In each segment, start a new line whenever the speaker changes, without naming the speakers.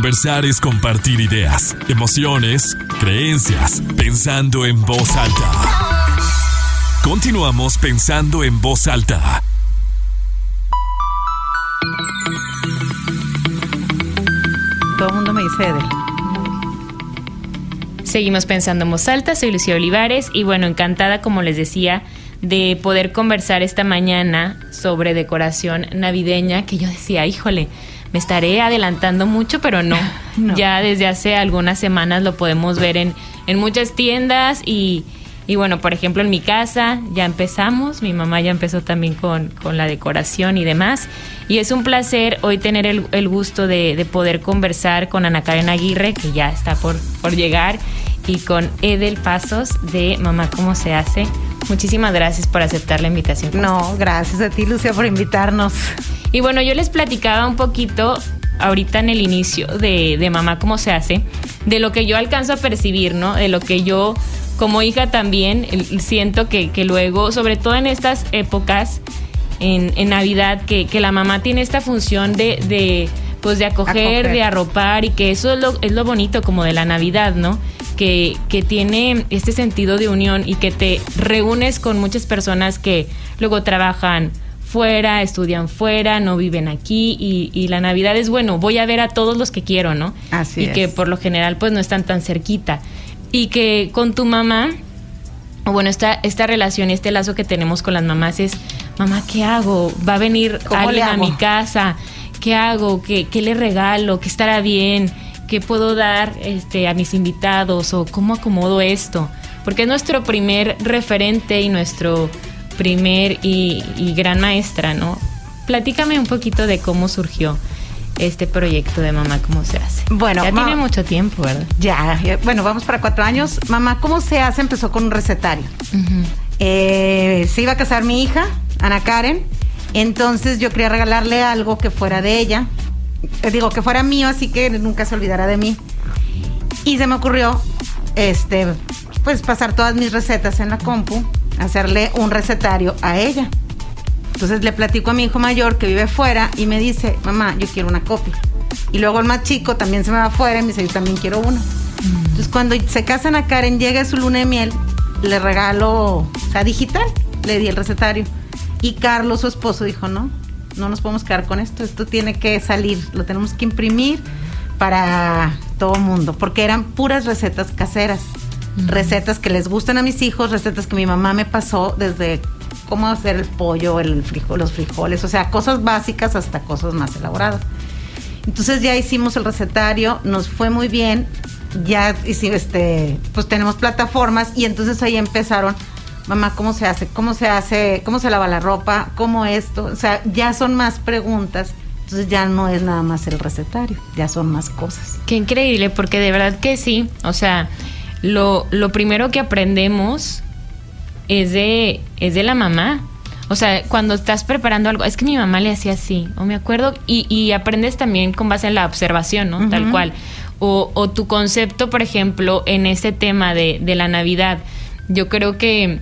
Conversar es compartir ideas, emociones, creencias, pensando en voz alta. Continuamos pensando en voz alta.
Todo el mundo me dice Edel.
Seguimos pensando en voz alta, soy Lucía Olivares y bueno, encantada como les decía de poder conversar esta mañana sobre decoración navideña que yo decía, híjole, me estaré adelantando mucho, pero no. Ya desde hace algunas semanas lo podemos ver en, en muchas tiendas y, y, bueno, por ejemplo, en mi casa ya empezamos, mi mamá ya empezó también con, con la decoración y demás. Y es un placer hoy tener el, el gusto de, de, poder conversar con Ana Karen Aguirre, que ya está por, por llegar, y con Edel Pasos de Mamá ¿Cómo se hace? Muchísimas gracias por aceptar la invitación.
No, gracias a ti, Lucia, por invitarnos.
Y bueno, yo les platicaba un poquito ahorita en el inicio de, de, Mamá Cómo se hace, de lo que yo alcanzo a percibir, ¿no? De lo que yo como hija también siento que, que luego, sobre todo en estas épocas, en, en Navidad, que, que, la mamá tiene esta función de, de pues de acoger, acoger, de arropar y que eso es lo, es lo bonito como de la Navidad, ¿no? Que, que, tiene este sentido de unión y que te reúnes con muchas personas que luego trabajan fuera, estudian fuera, no viven aquí y, y, la Navidad es bueno, voy a ver a todos los que quiero, ¿no?
Así
y
es.
que por lo general pues no están tan cerquita. Y que con tu mamá, o bueno, esta, esta relación y este lazo que tenemos con las mamás es, mamá, ¿qué hago? Va a venir alguien a mi casa, ¿qué hago? ¿Qué, qué le regalo? ¿Qué estará bien? ¿Qué puedo dar este, a mis invitados? ¿O cómo acomodo esto? Porque es nuestro primer referente y nuestro primer y, y gran maestra, ¿no? Platícame un poquito de cómo surgió este proyecto de Mamá Cómo se hace.
Bueno,
ya tiene mucho tiempo, ¿verdad?
Ya, ya, bueno, vamos para cuatro años. Mamá Cómo se hace empezó con un recetario. Uh -huh. eh, se iba a casar mi hija, Ana Karen, entonces yo quería regalarle algo que fuera de ella, eh, digo que fuera mío, así que nunca se olvidara de mí. Y se me ocurrió, este, pues pasar todas mis recetas en la compu, hacerle un recetario a ella. Entonces le platico a mi hijo mayor que vive fuera y me dice, mamá, yo quiero una copia. Y luego el más chico también se me va afuera y me dice, yo también quiero uno. Mm. Entonces cuando se casan a Karen, llega su luna de miel, le regalo, o sea, digital, le di el recetario. Y Carlos, su esposo, dijo, no, no nos podemos quedar con esto, esto tiene que salir, lo tenemos que imprimir para todo mundo, porque eran puras recetas caseras, recetas que les gustan a mis hijos, recetas que mi mamá me pasó desde cómo hacer el pollo, el frijol, los frijoles, o sea, cosas básicas hasta cosas más elaboradas. Entonces ya hicimos el recetario, nos fue muy bien, ya hicimos, este, pues tenemos plataformas y entonces ahí empezaron, mamá, ¿cómo se hace? ¿Cómo se hace? ¿Cómo se lava la ropa? ¿Cómo esto? O sea, ya son más preguntas. Entonces ya no es nada más el recetario, ya son más cosas.
Qué increíble, porque de verdad que sí. O sea, lo, lo primero que aprendemos es de, es de la mamá. O sea, cuando estás preparando algo, es que mi mamá le hacía así, o me acuerdo, y, y aprendes también con base en la observación, ¿no? Uh -huh. Tal cual. O, o, tu concepto, por ejemplo, en ese tema de, de, la Navidad. Yo creo que,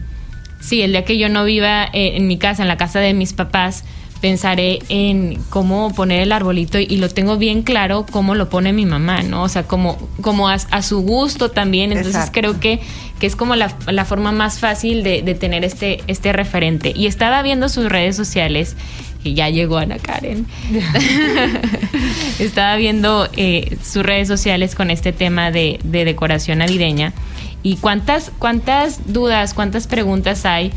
sí, el día que yo no viva en, en mi casa, en la casa de mis papás, pensaré en cómo poner el arbolito y, y, lo tengo bien claro cómo lo pone mi mamá, ¿no? O sea, como, como a, a su gusto también. Entonces Exacto. creo que, que es como la, la forma más fácil de, de, tener este, este referente. Y estaba viendo sus redes sociales, y ya llegó Ana Karen. estaba viendo eh, sus redes sociales con este tema de, de decoración navideña. Y cuántas, cuántas dudas, cuántas preguntas hay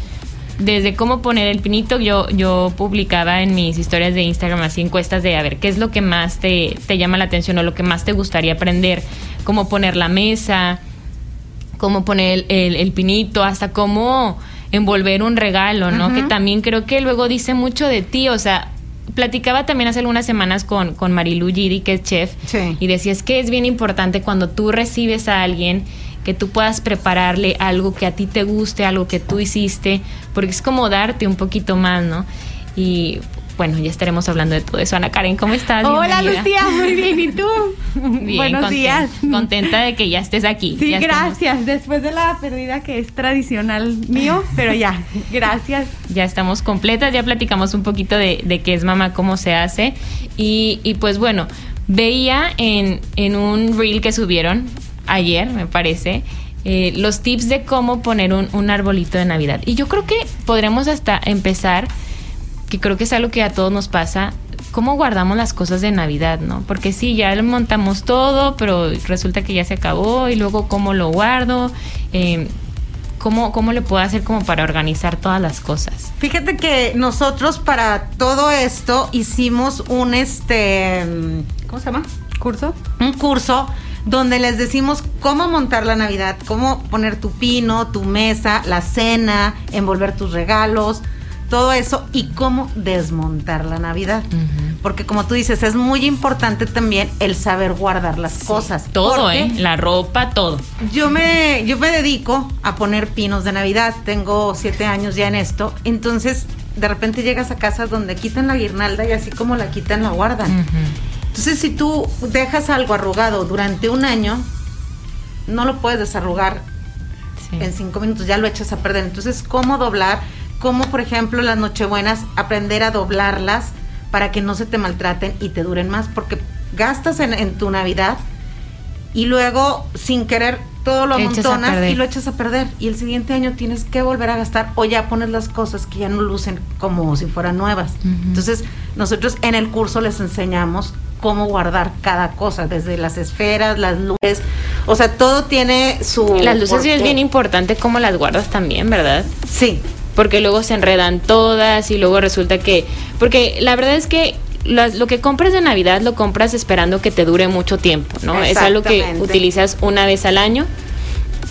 desde cómo poner el pinito, yo, yo publicaba en mis historias de Instagram así encuestas de a ver qué es lo que más te, te llama la atención o lo que más te gustaría aprender, cómo poner la mesa, cómo poner el, el, el pinito, hasta cómo envolver un regalo, ¿no? Uh -huh. Que también creo que luego dice mucho de ti, o sea, platicaba también hace algunas semanas con, con Marilu Giri, que es chef,
sí.
y decía, es que es bien importante cuando tú recibes a alguien que tú puedas prepararle algo que a ti te guste, algo que tú hiciste, porque es como darte un poquito más, ¿no? Y bueno, ya estaremos hablando de todo eso. Ana Karen, ¿cómo estás?
Hola Bienvenida. Lucía, muy bien, ¿y tú?
bien,
Buenos días.
Contenta de que ya estés aquí.
Sí,
ya
gracias. Estamos. Después de la pérdida que es tradicional mío, pero ya, gracias.
Ya estamos completas, ya platicamos un poquito de, de qué es mamá, cómo se hace. Y, y pues bueno, veía en, en un reel que subieron ayer, me parece, eh, los tips de cómo poner un, un arbolito de Navidad. Y yo creo que podremos hasta empezar, que creo que es algo que a todos nos pasa, cómo guardamos las cosas de Navidad, ¿no? Porque sí, ya lo montamos todo, pero resulta que ya se acabó y luego cómo lo guardo. Eh, ¿Cómo, ¿Cómo le puedo hacer como para organizar todas las cosas?
Fíjate que nosotros para todo esto hicimos un este ¿cómo se llama?
¿Curso?
Un curso donde les decimos cómo montar la Navidad, cómo poner tu pino, tu mesa, la cena, envolver tus regalos, todo eso y cómo desmontar la Navidad. Porque como tú dices, es muy importante también el saber guardar las cosas.
Todo, ¿eh? La ropa, todo.
Yo me, yo me dedico a poner pinos de Navidad. Tengo siete años ya en esto. Entonces, de repente llegas a casas donde quitan la guirnalda y así como la quitan, la guardan. Entonces, si tú dejas algo arrugado durante un año, no lo puedes desarrugar
Sí.
en cinco minutos, ya lo echas a perder. Entonces, ¿cómo doblar? ¿Cómo, por ejemplo, las nochebuenas, aprender a doblarlas para que no se te maltraten y te duren más? Porque gastas en, en tu Navidad y luego, sin querer, todo lo amontonas y lo echas a perder. Y el siguiente año tienes que volver a gastar o ya pones las cosas que ya no lucen como si fueran nuevas. Entonces, nosotros en el curso les enseñamos cómo guardar cada cosa, desde las esferas, las luces, o sea, todo tiene su...
Las luces sí es bien importante cómo las guardas también, ¿verdad?
Sí,
porque luego se enredan todas y luego resulta que porque la verdad es que las- lo que compras de Navidad lo compras esperando que te dure mucho tiempo, ¿no? Es algo que utilizas una vez al año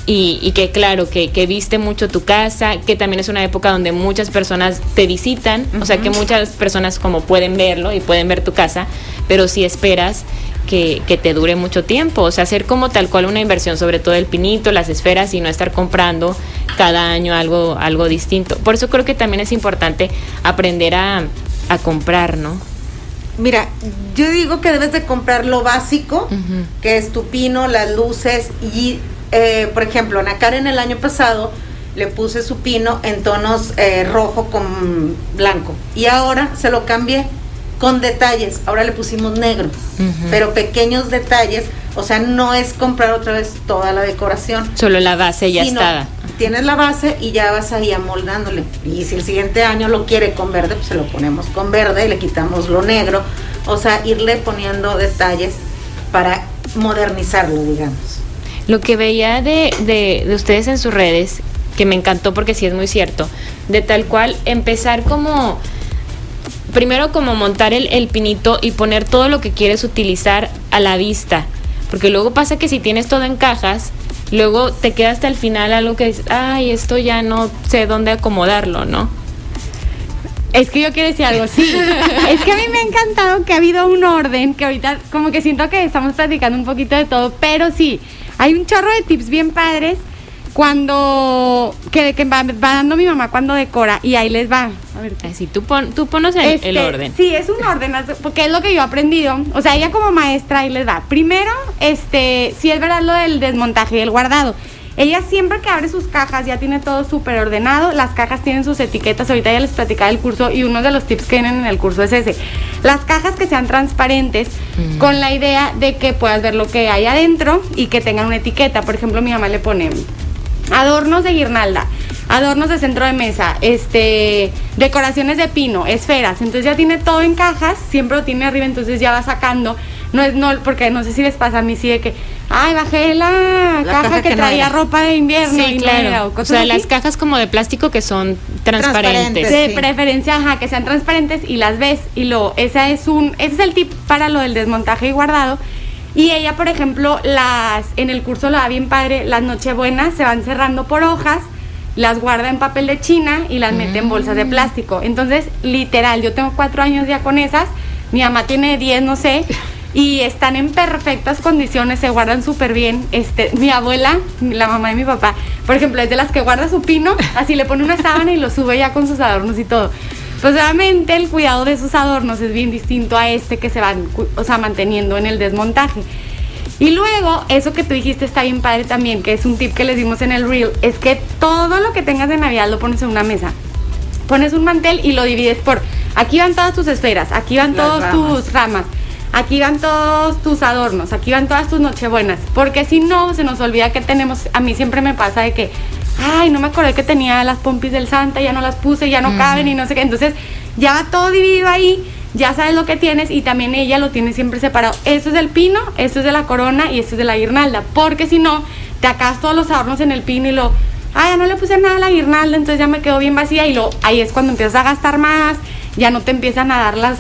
y, y que claro, que, que viste mucho tu casa, que también es una época donde muchas personas te visitan, o sea que muchas personas como pueden verlo y pueden ver tu casa, pero si esperas que, que te dure mucho tiempo, o sea, hacer como tal cual una inversión, sobre todo el pinito, las esferas y no estar comprando cada año algo, algo distinto. Por eso creo que también es importante aprender a, a comprar, ¿no?
mira, yo digo que debes de comprar lo básico, que es tu pino, las luces y, eh, por ejemplo, Ana Karen el año pasado le puse su pino en tonos eh, rojo con blanco y ahora se lo cambié con detalles, ahora le pusimos negro, pero pequeños detalles, o sea, no es comprar otra vez toda la decoración.
Solo la base ya está.
Tienes la base y ya vas ahí amoldándole. Y si el siguiente año lo quiere con verde, pues se lo ponemos con verde y le quitamos lo negro. O sea, irle poniendo detalles para modernizarlo, digamos.
Lo que veía de, de, de ustedes en sus redes, que me encantó porque sí es muy cierto, de tal cual empezar como, primero como montar el, el pinito y poner todo lo que quieres utilizar a la vista, porque luego pasa que si tienes todo en cajas, luego te queda hasta el final algo que dices, ay, esto ya no sé dónde acomodarlo, ¿no?
Es que yo quiero decir algo, sí. es que a mí me ha encantado que ha habido un orden, que ahorita como que siento que estamos platicando un poquito de todo, pero sí, hay un chorro de tips bien padres cuando, que, que va, va dando mi mamá cuando decora, y ahí les va. A ver,
Así, tú, pon, tú ponos el, el
Este,
orden.
Sí, es un orden, porque es lo que yo he aprendido. O sea, ella como maestra, ahí les va. Primero, este, sí es verdad lo del desmontaje y el guardado. Ella siempre que abre sus cajas ya tiene todo súper ordenado. Las cajas tienen sus etiquetas. Ahorita ya les platicaba el curso y uno de los tips que vienen en el curso es ese. Las cajas que sean transparentes con la idea de que puedas ver lo que hay adentro y que tengan una etiqueta. Por ejemplo, mi mamá le pone adornos de guirnalda, adornos de centro de mesa, este, decoraciones de pino, esferas. Entonces ya tiene todo en cajas, siempre lo tiene arriba, entonces ya va sacando. No es no, porque no sé si les pasa a mí sí de que, ay, bajé la,
La
caja,
caja
que, traía
era".
ropa de invierno
Sí,
y no
claro.
o
O
cosas
sea,
así.
las cajas como de plástico que son transparentes.
Transparentes.
de
Sí.
preferencia, ajá, que sean transparentes y las ves y lo esa es un ese es el tip para lo del desmontaje y guardado. Y ella, por ejemplo, las en el curso lo da bien padre, las nochebuenas se van cerrando por hojas, las guarda en papel de china y las mete en bolsas de plástico. Entonces, literal, yo tengo cuatro años ya con esas, mi mamá tiene diez, no sé, y están en perfectas condiciones, se guardan súper bien. Este, mi abuela, la mamá de mi papá, por ejemplo, es de las que guarda su pino, así le pone una sábana y lo sube ya con sus adornos y todo. Pues obviamente el cuidado de sus adornos es bien distinto a este que se van, o sea, manteniendo en el desmontaje. Y luego, eso que tú dijiste está bien padre también, que es un tip que les dimos en el reel, es que todo lo que tengas de Navidad lo pones en una mesa. Pones un mantel y lo divides por, aquí van todas tus esferas, aquí van todas tus ramas, aquí van todos tus adornos, aquí van todas tus nochebuenas, porque si no, se nos olvida que tenemos, a mí siempre me pasa de que, ay, no me acordé que tenía las pompis del Santa, ya no las puse, ya no caben y no sé qué, entonces ya va todo dividido ahí, ya sabes lo que tienes y también ella lo tiene siempre separado. Esto es del pino, esto es de la corona y esto es de la guirnalda, porque si no, te acabas todos los adornos en el pino y lo, ay, ya no le puse nada a la guirnalda, entonces ya me quedó bien vacía y lo, ahí es cuando empiezas a gastar más, ya no te empiezan a dar las,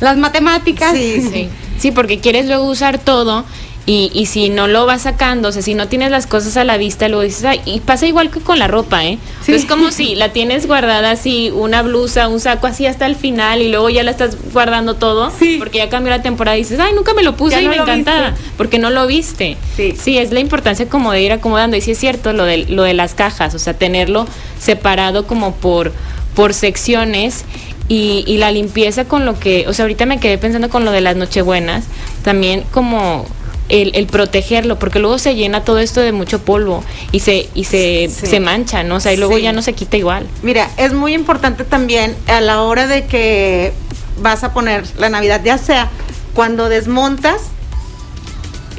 las matemáticas.
Sí,
Sí, sí, porque quieres luego usar todo y, y si no lo vas sacando, o sea, si no tienes las cosas a la vista, luego dices, ay, y pasa igual que con la ropa, ¿eh?
Sí.
Es como si la tienes guardada así, una blusa, un saco así hasta el final y luego ya la estás guardando todo,
Sí.
porque ya cambió la temporada y dices, ay, nunca me lo puse
Ya
y
no
me encantaba,
viste.
porque no lo viste.
Sí.
Sí, es la importancia como de ir acomodando. Y sí es cierto lo de, lo de las cajas, o sea, tenerlo separado como por, por secciones y, y la limpieza con lo que, o sea, ahorita me quedé pensando con lo de las nochebuenas, también como el, el protegerlo, porque luego se llena todo esto de mucho polvo y se, y se,
Sí.
se mancha, ¿no? O sea, y luego
Sí.
ya no se quita igual.
Mira, es muy importante también a la hora de que vas a poner la Navidad, ya sea cuando desmontas,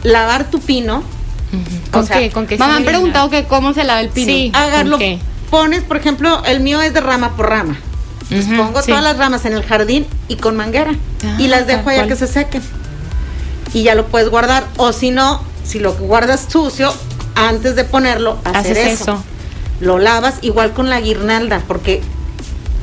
lavar tu pino,
¿Con
O sea,
qué? ¿Con qué
Me han preguntado que cómo se lava el pino.
Sí.
hágalo.
¿con qué?
Pones, por ejemplo, el mío es de rama por rama.
Ujú,
pongo
sí.
todas las ramas en el jardín y con manguera.
Ah,
y las dejo allá
cual.
que se sequen. Y ya lo puedes guardar. O si no, si lo guardas sucio, antes de ponerlo, hacer
Haces
eso.
eso.
Lo lavas igual con la guirnalda, porque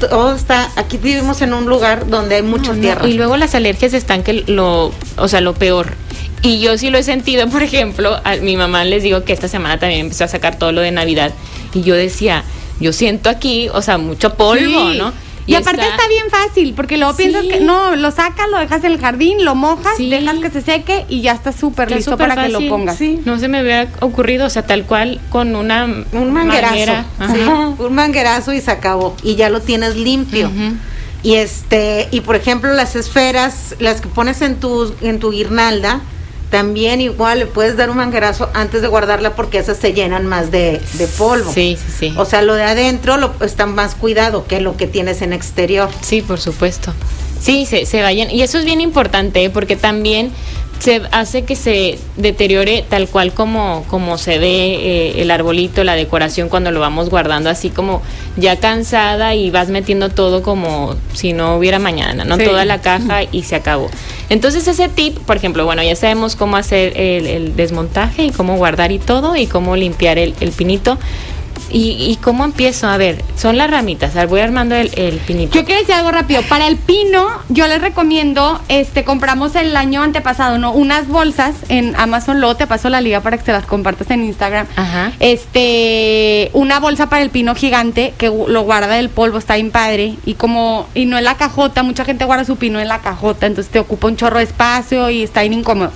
todo está. Aquí vivimos en un lugar donde hay mucha
No, no,
tierra.
Y luego las alergias están que lo, o sea, lo peor. Y yo sí lo he sentido, por ejemplo, a mi mamá les digo que esta semana también empezó a sacar todo lo de Navidad. Y yo decía, yo siento aquí, o sea, mucho polvo,
Sí.
¿no?
Y, aparte está... bien fácil, porque luego
Sí.
piensas que no, lo sacas, lo dejas en el jardín, lo mojas,
Sí.
dejas que se seque y ya está súper listo para que lo pongas.
Sí.
No se me hubiera ocurrido, o sea, tal cual con una
un manguerazo.
manguera.
sí,
Ajá.
un manguerazo y se acabó. Y ya lo tienes limpio. Y este, y por ejemplo, las esferas, las que pones en tu, en tu guirnalda, también igual le puedes dar un manguerazo antes de guardarla porque esas se llenan más de, de polvo.
Sí, sí, sí.
O sea, lo de adentro lo, está más cuidado que lo que tienes en exterior.
Sí, por supuesto. Sí, se, se vayan. Y eso es bien importante, ¿eh? porque también se hace que se deteriore tal cual como, como se ve eh, el arbolito, la decoración cuando lo vamos guardando así como ya cansada y vas metiendo todo como si no hubiera mañana, ¿no?
Sí.
Toda la caja y se acabó. Entonces ese tip, por ejemplo, bueno, ya sabemos cómo hacer el, el desmontaje y cómo guardar y todo y cómo limpiar el, el pinito. ¿Y, ¿Y cómo empiezo? A ver, son las ramitas. Voy armando el, el pinito.
Yo quiero decir algo rápido. Para el pino, yo les recomiendo, este, compramos el año antepasado, ¿no? Unas bolsas en Amazon, luego te paso la liga para que se las compartas en Instagram.
Ajá.
Este, una bolsa para el pino gigante que lo guarda del polvo, está bien padre. Y como, y no en la cajota, mucha gente guarda su pino en la cajota, entonces te ocupa un chorro de espacio y está bien incómodo.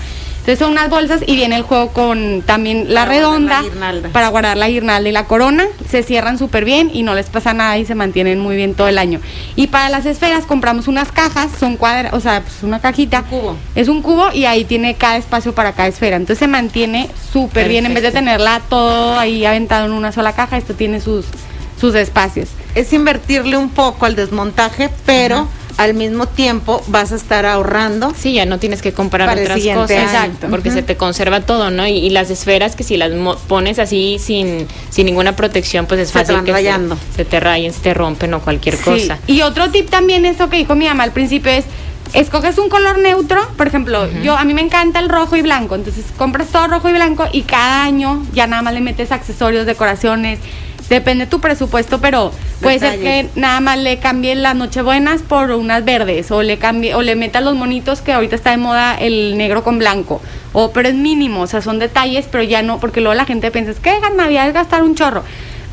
Entonces son unas bolsas y viene el juego con también la
Para
redonda
la
para guardar la guirnalda y la corona. Se cierran súper bien y no les pasa nada y se mantienen muy bien todo el año. Y para las esferas compramos unas cajas, son cuadras, o sea, pues una cajita.
Un cubo.
Es un cubo y ahí tiene cada espacio para cada esfera. Entonces se mantiene súper bien. En vez de tenerla todo ahí aventado en una sola caja, esto tiene sus, sus espacios.
Es invertirle un poco al desmontaje, pero al mismo tiempo vas a estar ahorrando.
Sí, ya no tienes que comprar
Para el
otras
siguiente
cosas.
año.
Exacto.
Porque se te conserva todo, ¿no? Y, y las esferas que si las mo- pones así sin, sin ninguna protección, pues es
Se
fácil que
rayando.
Se, se te rayen, se te rompen o cualquier
Sí.
cosa.
Y otro tip también, eso que dijo mi mamá al principio es, escoges un color neutro, por ejemplo, yo a mí me encanta el rojo y blanco, entonces compras todo rojo y blanco y cada año ya nada más le metes accesorios, decoraciones, depende de tu presupuesto, pero puede ser que nada más le cambie las nochebuenas por unas verdes o le cambie o le metas los monitos que ahorita está de moda el negro con blanco. O pero es mínimo, o sea, son detalles, pero ya no, porque luego la gente piensa, es que Navidad es gastar un chorro.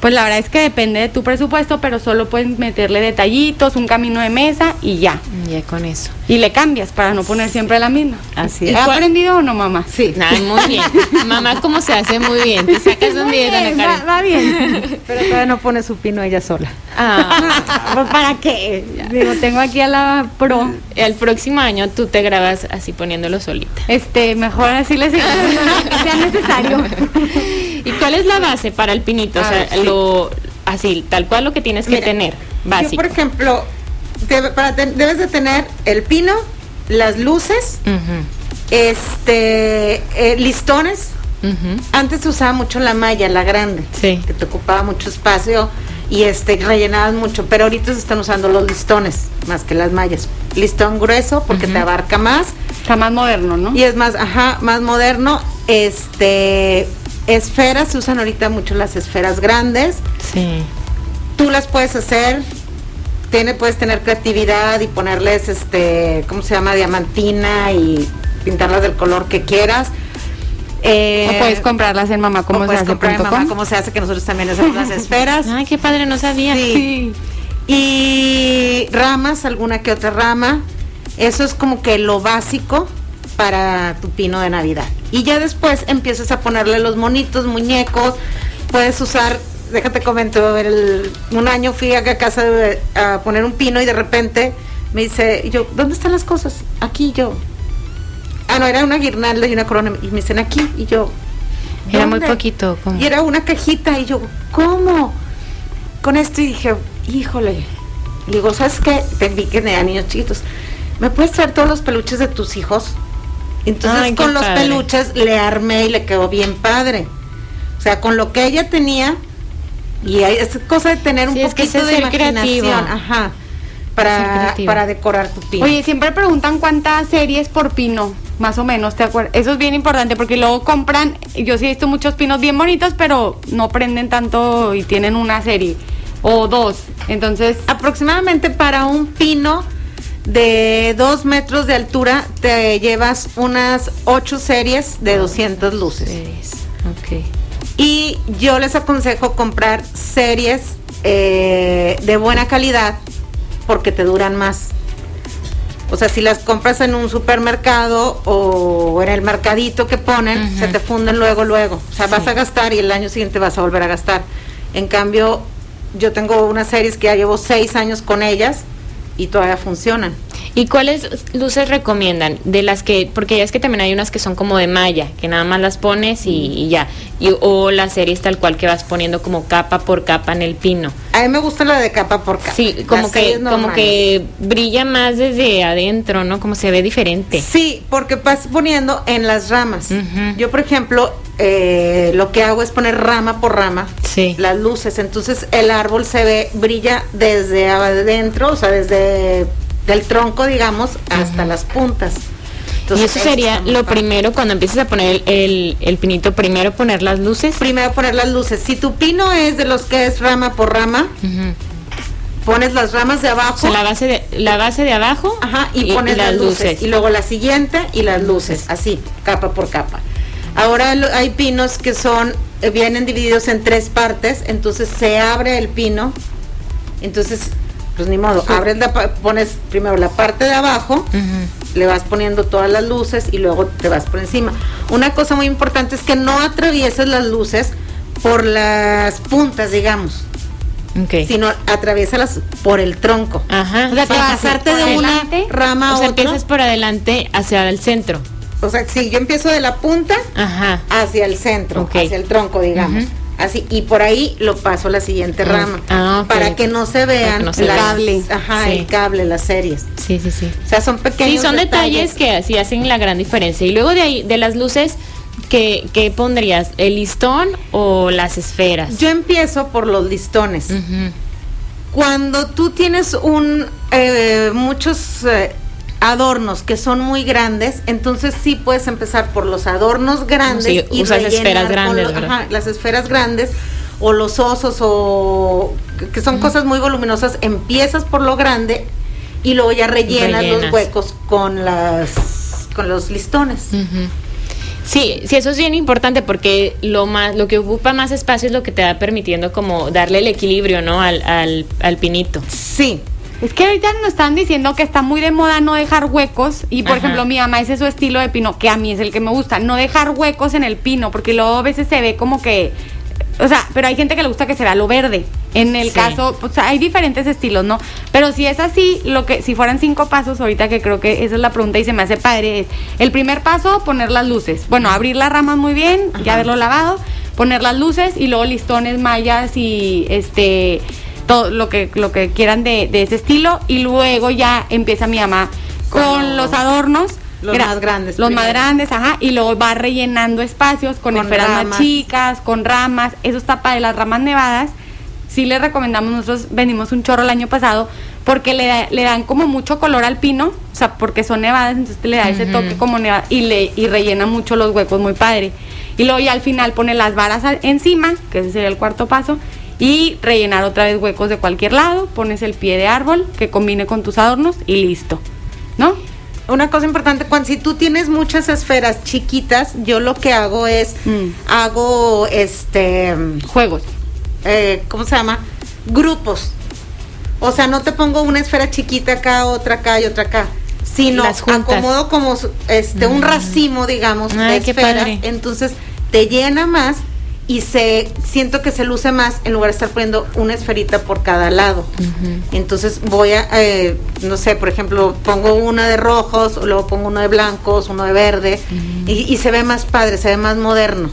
Pues la verdad es que depende de tu presupuesto, pero solo puedes meterle detallitos, un camino de mesa y ya.
Ya con eso.
Y le cambias para no poner siempre la misma.
Así
¿Y
es.
¿Ha
cuál-
aprendido o no, mamá?
Sí.
Ay, muy bien. Mamá, ¿cómo se hace? Muy bien. Te sacas un
Muy
10, Ana
bien, va, va bien.
Pero todavía no pone su pino ella sola.
Ah,
¿Para qué? Digo, tengo aquí a la pro.
el próximo año tú te grabas así poniéndolo solita.
Este, mejor así les digo, que sea necesario.
¿Y cuál es la base para el pinito? O sea,
ver, sí.
lo así, tal cual lo que tienes que
Mira,
tener,
Yo,
básico.
por ejemplo, debe- para ten- debes de tener el pino, las luces, este, eh, listones. Antes se usaba mucho la malla, la grande,
Sí.
que te ocupaba mucho espacio y este rellenabas mucho, pero ahorita se están usando los listones más que las mallas. Listón grueso porque te abarca más
Está más moderno, ¿no?
y es más, ajá, más moderno. Este, esferas se usan ahorita mucho las esferas grandes.
Sí.
Tú las puedes hacer, tiene, puedes tener creatividad y ponerles, este, ¿cómo se llama? Diamantina y pintarlas del color que quieras. Eh,
o puedes comprarlas en mamá como se
puedes
hace
comprar en mamá
com.
cómo se hace, que nosotros también hacemos las esferas.
Ay, qué padre, no sabía.
Sí. Y ramas, alguna que otra rama. Eso es como que lo básico para tu pino de Navidad. Y ya después empiezas a ponerle los monitos, muñecos. Puedes usar, déjate comento, el- un año fui a casa de- a poner un pino y de repente me dice, y yo, ¿dónde están las cosas? Aquí yo. Ah, no, era una guirnalda y una corona. Y me dicen aquí. Y yo,
Era muy poquito. ¿cómo?
Y era una cajita y yo, ¿cómo? Con esto y dije, híjole. Le digo, ¿sabes qué? Te vi que tenía niños chiquitos. ¿Me puedes traer todos los peluches de tus hijos? Entonces
Ay,
con los
padre.
peluches le armé y le quedó bien padre. O sea, con lo que ella tenía, y hay- es cosa de tener un
Sí, es que
poquito de imaginación, ajá, para decorar tu pino.
Oye, siempre preguntan cuántas series por pino, más o menos, ¿te acuerdas? Eso es bien importante porque luego compran, yo sí he visto muchos pinos bien bonitos, pero no prenden tanto y tienen una serie o dos. Entonces,
aproximadamente para un pino de dos metros de altura te llevas unas ocho series de 200 luces.
Series. Ok.
Y yo les aconsejo comprar series eh, de buena calidad porque te duran más. O sea, si las compras en un supermercado o en el mercadito que ponen, se te funden luego, luego. O sea, vas a gastar y el año siguiente vas a volver a gastar. En cambio, yo tengo unas series que ya llevo seis años con ellas y todavía funcionan.
¿Y cuáles luces recomiendan? De las que, porque ya es que también hay unas que son como de malla, que nada más las pones y, y ya. Y, o las series tal cual que vas poniendo como capa por capa en el pino.
A mí me gusta la de capa por capa.
Sí, como
Las
que, como que brilla más desde adentro, ¿no? Como se ve diferente.
Sí, porque vas poniendo en las ramas. Yo, por ejemplo, eh, lo que hago es poner rama por rama
Sí.
las luces. Entonces el árbol se ve, brilla desde adentro, o sea, desde del tronco, digamos, hasta las puntas.
y eso sería lo primero cuando empiezas a poner el, el, el pinito, primero poner las luces.
Primero poner las luces. Si tu pino es de los que es rama por rama, pones las ramas de abajo.
O sea, la base de, la base de abajo
Ajá, y, pones las luces. Y luego la siguiente y las luces, así, capa por capa. Ahora hay pinos que son, eh, vienen divididos en tres partes, entonces se abre el pino, entonces, pues ni modo, abres la pones primero la parte de abajo, le vas poniendo todas las luces y luego te vas por encima. Una cosa muy importante es que no atravieses las luces por las puntas, digamos,
Ok.
sino atraviesalas por el tronco.
Ajá.
O sea,
Para pasarte de una
delante,
rama a
o sea,
otra.
empiezas por adelante hacia el centro.
O sea, sí, yo empiezo de la punta
Ajá.
hacia el centro,
Ok.
hacia el tronco, digamos. Así, y por ahí lo paso a la siguiente
Ah,
rama.
ah.
Para que no se vean
no se
las-.
Cable.
Ajá,
Sí.
el cable, las series.
Sí, sí, sí.
O sea, son pequeños
Sí, son detalles, que así hacen la gran diferencia. Y luego de ahí, de las luces, ¿qué, qué pondrías? ¿El listón o las esferas?
Yo empiezo por los listones. Cuando tú tienes un eh, muchos eh, adornos que son muy grandes, entonces sí puedes empezar por los adornos grandes
Sí,
y
usas
rellenar
esferas grandes,
lo-
¿verdad?
ajá, las esferas grandes o los osos o que- son cosas muy voluminosas, empiezas por lo grande y luego ya rellenas,
Rellenas.
los huecos con las con los listones.
Sí, sí, eso es bien importante porque lo más, lo que ocupa más espacio es lo que te va permitiendo como darle el equilibrio, ¿no? Al, al, al pinito.
Sí.
Es que ahorita nos están diciendo que está muy de moda no dejar huecos y por
Ajá.
ejemplo mi mamá ese es su estilo de pino, que a mí es el que me gusta, no dejar huecos en el pino porque luego a veces se ve como que, o sea, pero hay gente que le gusta que se vea lo verde. En el
Sí.
caso, pues hay diferentes estilos, ¿no? Pero si es así, lo que si fueran cinco pasos ahorita que creo que esa es la pregunta y se me hace padre es el primer paso poner las luces. Bueno, abrir las ramas muy bien, ya haberlo lavado, poner las luces y luego listones, mallas y este todo lo que lo que quieran de, de ese estilo y luego ya empieza mi mamá con los adornos.
Los más grandes
Los más grandes, ajá. Y luego va rellenando espacios con,
Con
esferas más chicas, con ramas. Eso está para las ramas nevadas. Sí les recomendamos, nosotros vendimos un chorro el año pasado porque le, da- le dan como mucho color al pino, o sea, porque son nevadas, entonces le da ese toque como nevada y le y rellena mucho los huecos, muy padre. Y luego ya al final pone las varas encima, que ese sería el cuarto paso, y rellenar otra vez huecos de cualquier lado, pones el pie de árbol que combine con tus adornos y listo. ¿No?
Una cosa importante, cuando si tú tienes muchas esferas chiquitas, yo lo que hago es,
Mm.
hago este,
Juegos.
eh, ¿cómo se llama? Grupos. O sea, no te pongo una esfera chiquita acá, otra acá y otra acá. Sino
Las
acomodo como este un racimo, digamos,
Ay,
de esferas. Entonces te llena más y se siento que se luce más en lugar de estar poniendo una esferita por cada lado. Entonces voy a, eh, no sé, por ejemplo, pongo una de rojos, o luego pongo uno de blancos, uno de verde, y, y se ve más padre, se ve más moderno.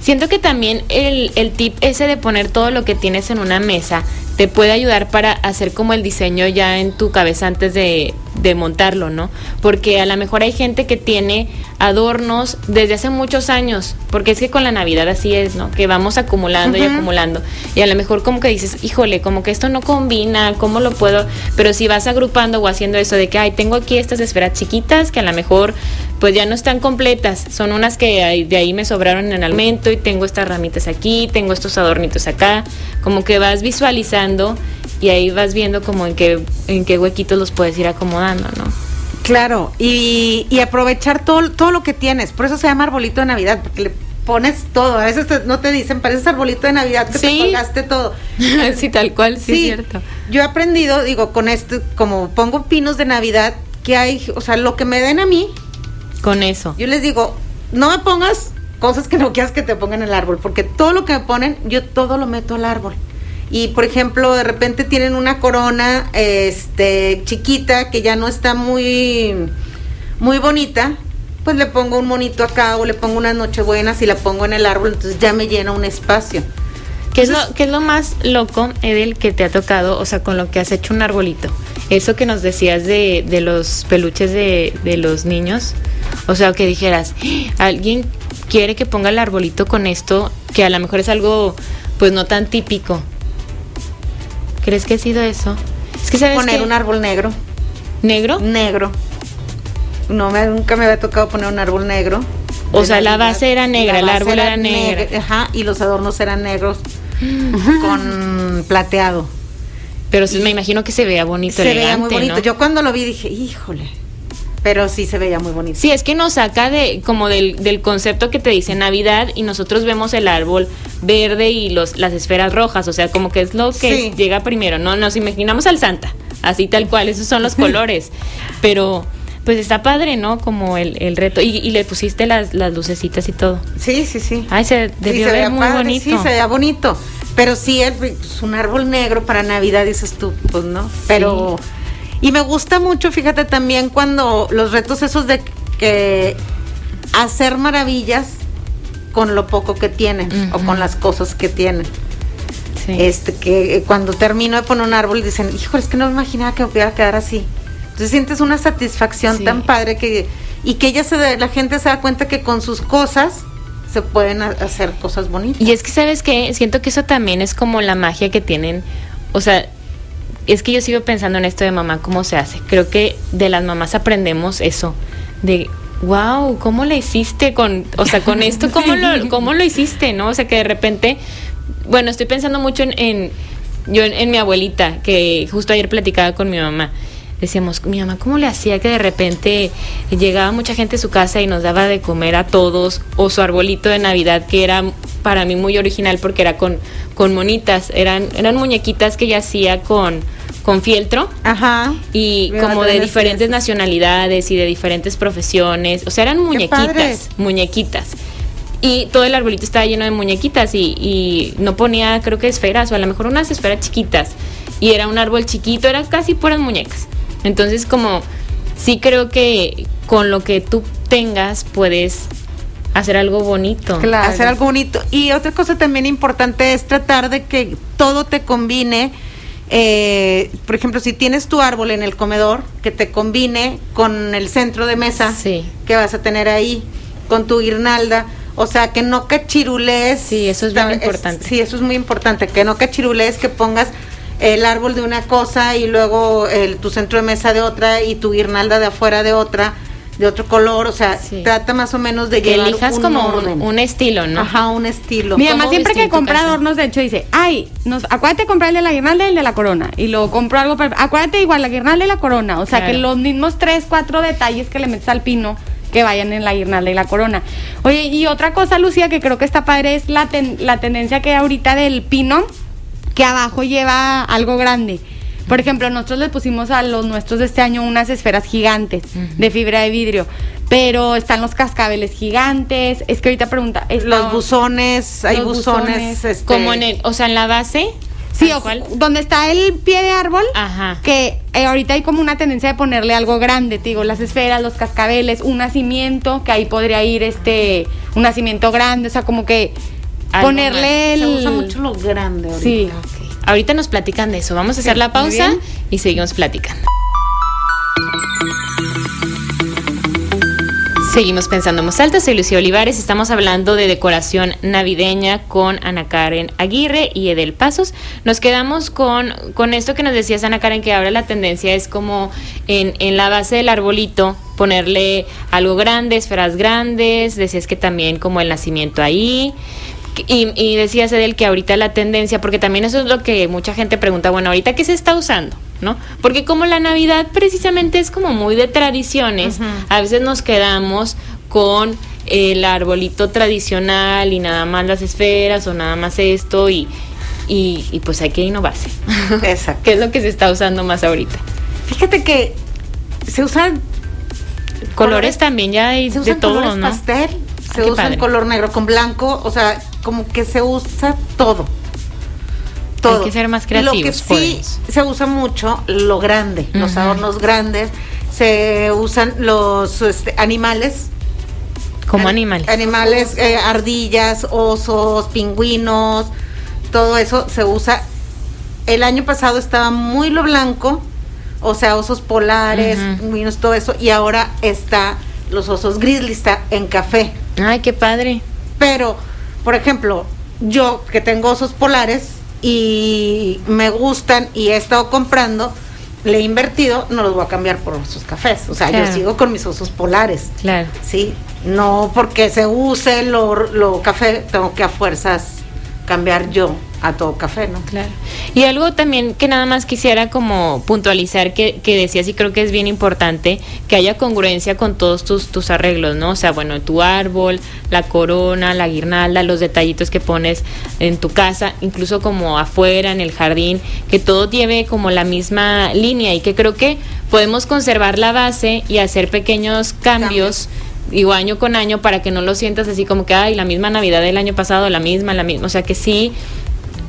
Siento que también el, el tip ese de poner todo lo que tienes en una mesa te puede ayudar para hacer como el diseño ya en tu cabeza antes de, de montarlo, ¿no? Porque a lo mejor hay gente que tiene adornos desde hace muchos años, porque es que con la Navidad así es, ¿no? Que vamos acumulando y acumulando. Y a lo mejor como que dices, híjole, como que esto no combina, ¿cómo lo puedo? Pero si vas agrupando o haciendo eso de que, ay, tengo aquí estas esferas chiquitas que a lo mejor pues ya no están completas, son unas que de ahí me sobraron en el alimento y tengo estas ramitas aquí, tengo estos adornitos acá, como que vas visualizando y ahí vas viendo como en qué, en qué huequitos los puedes ir acomodando, ¿no?
Claro, y, y aprovechar todo, todo lo que tienes. Por eso se llama arbolito de Navidad, porque le pones todo. A veces te- no te dicen, pareces arbolito de Navidad, que
Sí.
te colgaste todo.
sí, tal cual, sí, es cierto.
Yo he aprendido, digo, con este, como pongo pinos de Navidad, que hay, o sea, lo que me den a mí,
Con eso.
yo les digo, no me pongas cosas que no quieras que te pongan en el árbol, porque todo lo que me ponen, yo todo lo meto al árbol. Y por ejemplo, de repente tienen una corona este chiquita que ya no está muy muy bonita, pues le pongo un monito acá o le pongo unas nochebuenas y la pongo en el árbol, entonces ya me llena un espacio.
¿Qué es, lo, ¿Qué es lo más loco, Edel, que te ha tocado, o sea, con lo que has hecho un arbolito? Eso que nos decías de, de los peluches de, de los niños, o sea, que dijeras, "Ah, alguien quiere que ponga el arbolito con esto, que a lo mejor es algo, pues no tan típico. ¿Crees que ha sido eso? Es que sabes
Poner un árbol negro,
negro,
negro. No me nunca me había tocado poner un árbol negro.
O sea, la base era negra, el árbol era negra.
Ajá, y los adornos eran negros con plateado.
pero sí me imagino que se vea bonito,
se veía muy
elegante,
bonito.
¿no?
Yo cuando lo vi dije, híjole. Pero sí se veía muy bonito.
Sí, es que nos saca de como del, del concepto que te dice Navidad y nosotros vemos el árbol verde y los las esferas rojas, o sea, como que es lo que
Sí.
llega primero, no nos imaginamos al Santa, así tal cual, esos son los colores, pero pues está padre, ¿no? Como el, el reto y, y le pusiste las, las lucecitas y todo.
Sí, sí, sí.
Ay, se
Sí,
debió
se
ver
veía
muy
padre,
bonito.
Sí, se veía bonito. Pero sí, el, pues, un árbol negro para Navidad, dices tú, pues no. Pero. Y me gusta mucho, fíjate también, cuando los retos esos de que hacer maravillas con lo poco que tienen o con las cosas que tienen.
Sí.
Este, que eh, cuando termino de poner un árbol dicen, híjole, es que no me imaginaba que me pudiera quedar así. Entonces sientes una satisfacción
Sí.
tan padre que y que ella se la gente se da cuenta que con sus cosas se pueden ha- hacer cosas bonitas.
Y es que, ¿sabes qué? Siento que eso también es como la magia que tienen. O sea, es que yo sigo pensando en esto de mamá, cómo se hace. Creo que de las mamás aprendemos eso. De, wow, ¿cómo le hiciste con, o sea, con esto? ¿Cómo, lo, cómo lo hiciste? ¿No? O sea, que de repente, bueno, estoy pensando mucho en, en- yo en, en mi abuelita, que justo ayer platicaba con mi mamá. Decíamos, mi mamá, ¿cómo le hacía que de repente llegaba mucha gente a su casa y nos daba de comer a todos? O su arbolito de Navidad, que era para mí muy original porque era con, con monitas, eran, eran muñequitas que ella hacía con, con fieltro
Ajá.
y como de diferentes nacionalidades y de diferentes profesiones. O sea, eran muñequitas, muñequitas. Y todo el arbolito estaba lleno de muñequitas y, y no ponía, creo que esferas, o a lo mejor unas esferas chiquitas. Y era un árbol chiquito, eran casi puras muñecas. Entonces, como sí creo que con lo que tú tengas puedes hacer algo bonito.
Claro.
Hacer algo bonito. Y otra cosa también importante es tratar de que todo te combine, eh, por ejemplo, si tienes tu árbol en el comedor, que te combine con el centro de mesa
Sí.
que vas a tener ahí, con tu guirnalda. O sea, que no cachirulees.
Sí, eso es bien importante.
sí, eso es muy importante. Que no cachirulees, que pongas el árbol de una cosa y luego el, tu centro de mesa de otra y tu guirnalda de afuera de otra, de otro color. O sea,
Sí.
trata más o menos de
Que
llevar
elijas
un
como un,
orden.
un estilo, ¿no?
Ajá, un estilo.
Mi
¿Cómo
mamá siempre que compra
casa?
adornos, de hecho, dice, ay, nos, acuérdate de comprar el de la guirnalda y el de la corona. Y luego compro algo, para, acuérdate igual la guirnalda y la corona. O sea,
Claro.
que los mismos tres, cuatro detalles que le metes al pino, que vayan en la guirnalda y la corona. Oye, y otra cosa, Lucía, que creo que está padre, es la, ten- la tendencia que hay ahorita del pino, que abajo lleva algo grande. Por ejemplo, nosotros le pusimos a los nuestros de este año unas esferas gigantes de fibra de vidrio, pero están los cascabeles gigantes. Es que ahorita pregunta,
Los buzones, hay
Los
buzones.
buzones.
este,
Como en el, o sea, en la base.
Sí, o- donde está el pie de árbol,
Ajá.
que eh, ahorita hay como una tendencia de ponerle algo grande, te digo, las esferas, los cascabeles, un nacimiento, que ahí podría ir este, un nacimiento grande, o sea, como que ponerle el...
Se usa mucho lo grande ahorita.
Sí.
Ahorita nos platican de eso. Vamos a hacer la pausa y seguimos platicando. Seguimos pensando en alta, soy Lucía Olivares, estamos hablando de decoración navideña con Ana Karen Aguirre y Edel Pasos. Nos quedamos con, con esto que nos decías Ana Karen, que ahora la tendencia es como en, en la base del arbolito ponerle algo grande, esferas grandes, decías que también como el nacimiento ahí. Y, y decías Edel que ahorita la tendencia, porque también eso es lo que mucha gente pregunta, bueno, ahorita qué se está usando, ¿no? Porque como la Navidad precisamente es como muy de tradiciones, a veces nos quedamos con el arbolito tradicional y nada más las esferas o nada más esto y, y, y pues hay que innovarse.
Exacto.
¿Qué es lo que se está usando más ahorita?
Fíjate que se usan
Colores también ya hay
se
de todo,
colores
¿no?
pastel,
Ah,
se
qué
usa color negro con blanco, o sea, como que se usa todo. Todo.
que ser más
Lo que
creativos,
sí se usa mucho lo grande, los adornos grandes, se usan los este, animales,
Como
An-
animales.
Animales, eh, ardillas, osos, pingüinos, todo eso se usa. El año pasado estaba muy lo blanco, o sea, osos polares, pingüinos, todo eso, y ahora está los osos grizzly, está en café.
Ay, qué padre.
Pero, por ejemplo, yo que tengo osos polares y me gustan y he estado comprando, le he invertido, no los voy a cambiar por osos cafés. O sea,
Claro.
yo sigo con mis osos polares.
Claro.
Sí, no porque se use lo, lo café, tengo que a fuerzas cambiar yo a todo café, ¿no?
Claro. Y algo también que nada más quisiera como puntualizar que, que decías y creo que es bien importante que haya congruencia con todos tus, tus arreglos, ¿no? O sea, bueno, tu árbol, la corona, la guirnalda, los detallitos que pones en tu casa, incluso como afuera, en el jardín, que todo lleve como la misma línea y que creo que podemos conservar la base y hacer pequeños cambios. Digo, año con año para que no lo sientas así como que, ay, la misma Navidad del año pasado, la misma, la misma. O sea, que sí,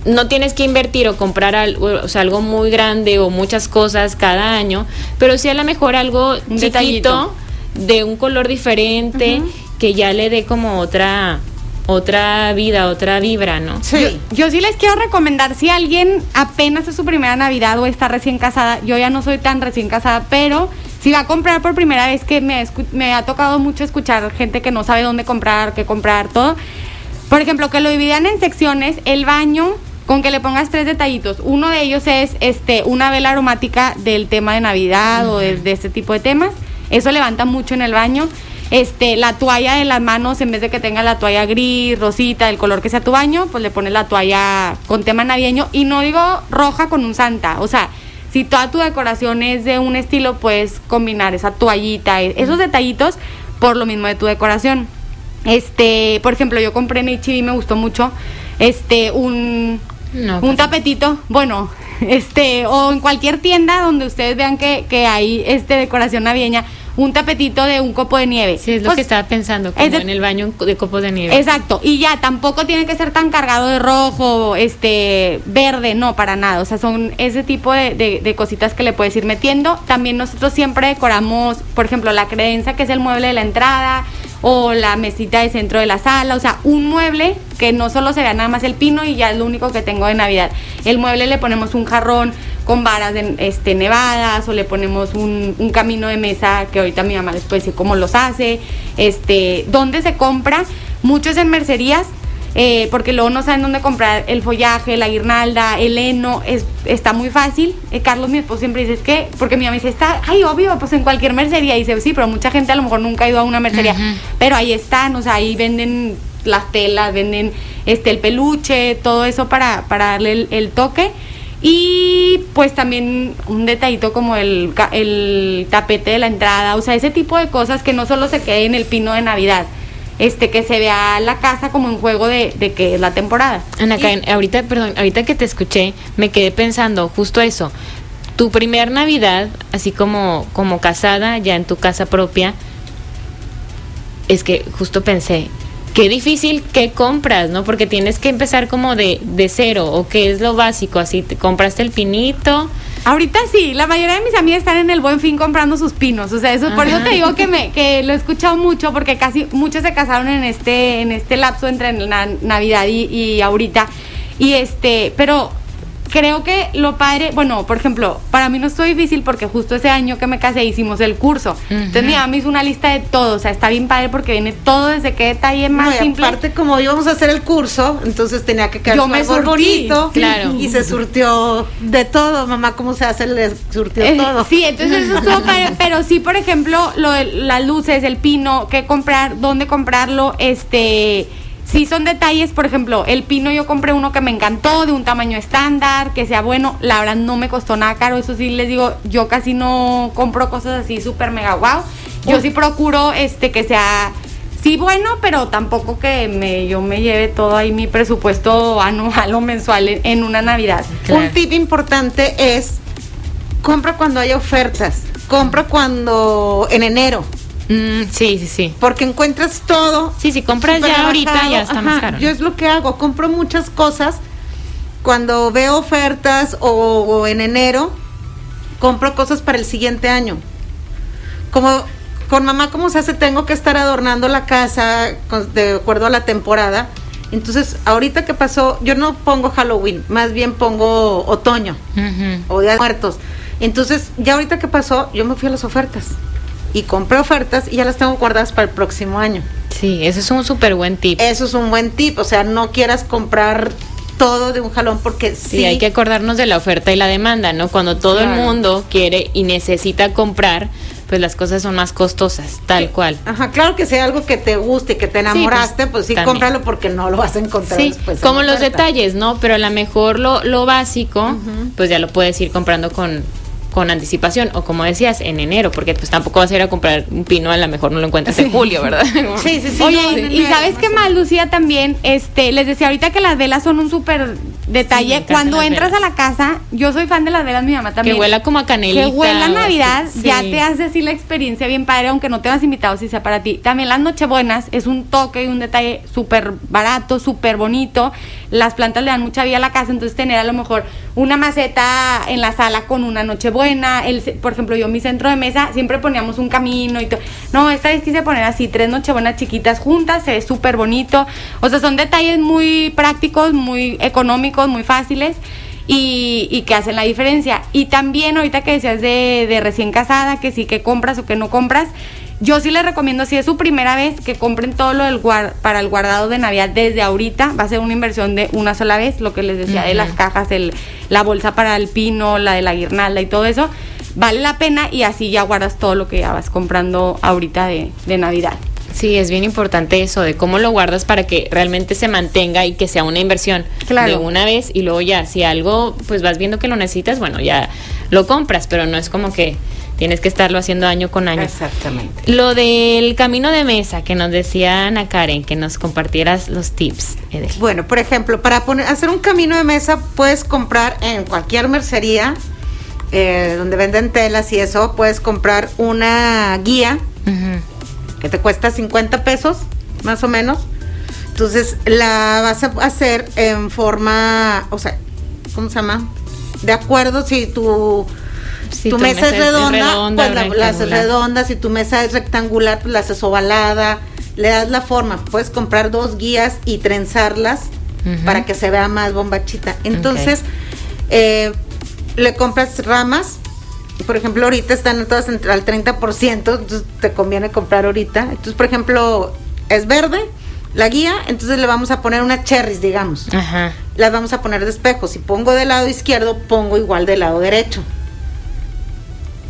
no tienes que invertir o comprar algo, o sea, algo muy grande o muchas cosas cada año, pero sí a lo mejor algo
Un
chiquito
detallito.
de un color diferente que ya le dé como otra otra vida, otra vibra, ¿no?
Sí.
Yo sí les quiero recomendar, si alguien apenas es su primera Navidad o está recién casada, yo ya no soy tan recién casada, pero si va a comprar por primera vez, que me, me ha tocado mucho escuchar gente que no sabe dónde comprar, qué comprar, todo. Por ejemplo, que lo dividan en secciones, el baño, con que le pongas tres detallitos. Uno de ellos es este una vela aromática del tema de Navidad o de, de este tipo de temas. Eso levanta mucho en el baño. Este, la toalla de las manos, en vez de que tenga la toalla gris, rosita, el color que sea tu baño, pues le pones la toalla con tema navideño. Y no digo roja con un santa. O sea, si toda tu decoración es de un estilo, puedes combinar esa toallita, e- esos detallitos, por lo mismo de tu decoración. Este, por ejemplo, yo compré en H&M y me gustó mucho, este, un,
No,
un
pues-
tapetito, bueno, este, o en cualquier tienda donde ustedes vean que, que hay este decoración navideña, un tapetito de un copo de nieve.
Sí, es lo
Pues,
que estaba pensando, como
es de-
en el baño de copos de nieve.
Exacto, y ya tampoco tiene que ser tan cargado de rojo, este, verde, no, para nada. O sea, son ese tipo de, de- de cositas que le puedes ir metiendo. También nosotros siempre decoramos, por ejemplo, la credencia, que es el mueble de la entrada, o la mesita de centro de la sala, o sea, un mueble que no solo se vea nada más el pino y ya es lo único que tengo de Navidad. El mueble le ponemos un jarrón con varas de, este, nevadas o le ponemos un, un camino de mesa que ahorita mi mamá les puede decir cómo los hace, este, dónde se compra, muchos en mercerías, eh, porque luego no saben dónde comprar el follaje, la guirnalda, el heno, es, está muy fácil. Eh, Carlos, mi esposo, siempre dice, es que, porque mi mamá dice, está, ay, obvio, pues en cualquier mercería. Y dice, sí, pero mucha gente a lo mejor nunca ha ido a una mercería. Pero ahí están, o sea, ahí venden las telas, venden este el peluche, todo eso para, para darle el, el toque. Y pues también un detallito como el, el tapete de la entrada, o sea, ese tipo de cosas que no solo se quede en el pino de Navidad, este que se vea la casa como un juego de, de que es la temporada.
Ana Karen, ahorita, perdón, ahorita que te escuché, me quedé pensando justo eso. Tu primer Navidad, así como, como casada, ya en tu casa propia, es que justo pensé, qué difícil que compras, ¿no? Porque tienes que empezar como de, de cero, o qué es lo básico, así, te compraste el pinito,
Ahorita sí, la mayoría de mis amigas están en el buen fin comprando sus pinos, o sea, eso por eso
Ajá.
te digo que me que lo he escuchado mucho porque casi muchos se casaron en este en este lapso entre na- Navidad y, y ahorita y este, pero creo que lo padre, bueno, por ejemplo, para mí no es difícil porque justo ese año que me casé hicimos el curso. Entonces mi mamá me hizo una lista de todo, o sea, está bien padre porque viene todo desde qué detalle más
No, y
simple.
aparte, como íbamos a hacer el curso, entonces tenía que quedar
Yo me surtí,
bonito.
claro.
Y se surtió de todo, mamá, ¿cómo se hace? Le surtió
Eh,
todo.
Sí, entonces eso estuvo padre, pero sí, por ejemplo, lo de las luces, el pino, qué comprar, dónde comprarlo, este, sí son detalles, por ejemplo, el pino yo compré uno que me encantó, de un tamaño estándar, que sea bueno, la verdad no me costó nada caro, eso sí les digo, yo casi no compro cosas así súper mega wow, yo sí procuro, este, que sea... Sí, bueno, pero tampoco que me, yo me lleve todo ahí mi presupuesto anual o mensual en, en una Navidad.
Claro.
Un tip importante es compra cuando haya ofertas. Compra cuando en enero,
Mm, sí, sí, sí.
porque encuentras todo.
Sí, si compras ya ahorita
rebajado.
ya está más
Ajá,
caro.
Yo es lo que hago, compro muchas cosas cuando veo ofertas o, o en enero, compro cosas para el siguiente año. Como con mamá, ¿cómo se hace? Tengo que estar adornando la casa con- de acuerdo a la temporada. Entonces, ahorita que pasó, yo no pongo Halloween, más bien pongo otoño o Día de Muertos. Entonces, ya ahorita que pasó, yo me fui a las ofertas y compré ofertas y ya las tengo guardadas para el próximo año.
Sí, ese es un súper buen tip.
Eso es un buen tip, o sea, no quieras comprar todo de un jalón porque sí,
Sí, hay que acordarnos de la oferta y la demanda, ¿no? Cuando todo el mundo quiere y necesita comprar, pues las cosas son más costosas, tal cual.
Ajá, claro que sea algo que te guste, que te enamoraste, pues, sí,
también.
cómpralo porque no lo vas a encontrar
Sí,
después. en
como los detalles, ¿no? Pero a lo mejor lo, lo básico, pues ya lo puedes ir comprando con, con anticipación o como decías, en enero, porque pues tampoco vas a ir a comprar un pino, a lo mejor no lo encuentras en julio, ¿verdad?
Sí, sí, sí.
Oye,
no,
y- sabes qué más, Lucía, también, este, les decía ahorita que las velas son un súper detalle. Cuando entras
velas.
a la casa, yo soy fan de las velas, mi mamá
que
también.
huela como a canelita.
Que huela a Navidad, ya te hace así la experiencia bien padre, aunque no te vas invitado si sea para ti. También las Nochebuenas es un toque y un detalle súper barato, súper bonito. Las plantas le dan mucha vida a la casa, entonces tener a lo mejor una maceta en la sala con una Nochebuena. Por ejemplo, yo en mi centro de mesa siempre poníamos un camino y todo. No, esta vez quise poner así tres Nochebuenas chiquitas juntas, se ve súper bonito. O sea, son detalles muy prácticos, muy económicos, muy fáciles y, que hacen la diferencia. Y también ahorita que decías de, de recién casada, que sí que compras o que no compras, yo sí les recomiendo, si es su primera vez, que compren todo lo del guar- para el guardado de Navidad desde ahorita. Va a ser una inversión de una sola vez, lo que les decía de las cajas, el, la bolsa para el pino, la de la guirnalda y todo eso. Vale la pena y así ya guardas todo lo que ya vas comprando ahorita de, de Navidad.
Sí, es bien importante eso, de cómo lo guardas para que realmente se mantenga y que sea una inversión
Claro.
de una vez y luego ya, si algo, pues vas viendo que lo necesitas, bueno, ya lo compras, pero no es como que tienes que estarlo haciendo año con año.
Exactamente.
Lo del camino de mesa que nos decía Ana Karen, que nos compartieras los tips, Edel.
Bueno, por ejemplo, para poner, hacer un camino de mesa puedes comprar en cualquier mercería eh, donde venden telas y eso, puedes comprar una guía que te cuesta 50 pesos, más o menos. Entonces la vas a hacer en forma, o sea, ¿cómo se llama? De acuerdo si tu,
Sí,
tu mesa, es redonda,
redonda
pues la, la haces
rectangular.
redonda, si tu mesa es rectangular, pues la haces ovalada. le das la forma. Puedes comprar dos guías y trenzarlas para que se vea más bombachita. Entonces, eh, le compras ramas. Por ejemplo, ahorita están todas al 30%, entonces te conviene comprar ahorita. Entonces, por ejemplo, es verde la guía, entonces le vamos a poner unas cherries, digamos.
Ajá.
Las vamos a poner de espejo. Si pongo del lado izquierdo, pongo igual del lado derecho.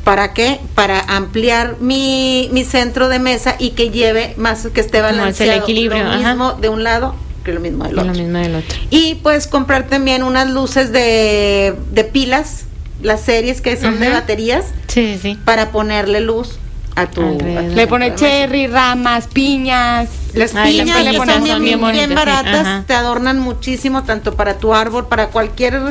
¿Para qué? Para ampliar mi, mi centro de mesa y que lleve más, que esté
es el
balanceado.
equilibrio,
Lo
ajá.
mismo de un lado que lo mismo del otro.
lo mismo del otro.
Y puedes comprar también unas luces de, de pilas, las series que son de baterías,
Sí, sí,
para ponerle luz a tu...
Alrededor.
Le pone cherry, ramas, piñas.
Las
Ay, las
piñas
piñas
son
son
bien,
bien
bien
bonitas, sí,
baratas, te adornan muchísimo, tanto para tu árbol, para cualquier...